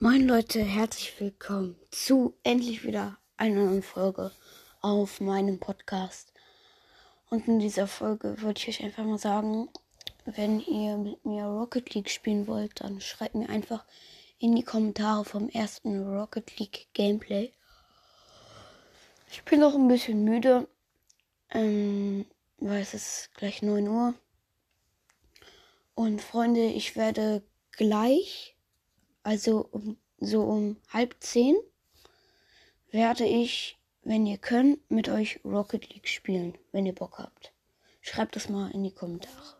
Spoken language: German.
Moin Leute, herzlich willkommen zu endlich wieder einer neuen Folge auf meinem Podcast. Und in dieser Folge wollte ich euch einfach mal sagen, wenn ihr mit mir Rocket League spielen wollt, dann schreibt mir einfach in die Kommentare vom ersten Rocket League Gameplay. Ich bin noch ein bisschen müde, ähm, weil es ist gleich 9 Uhr. Und Freunde, ich werde gleich also um, so um halb zehn, werde ich, wenn ihr könnt, mit euch Rocket League spielen, wenn ihr Bock habt. Schreibt das mal in die Kommentare.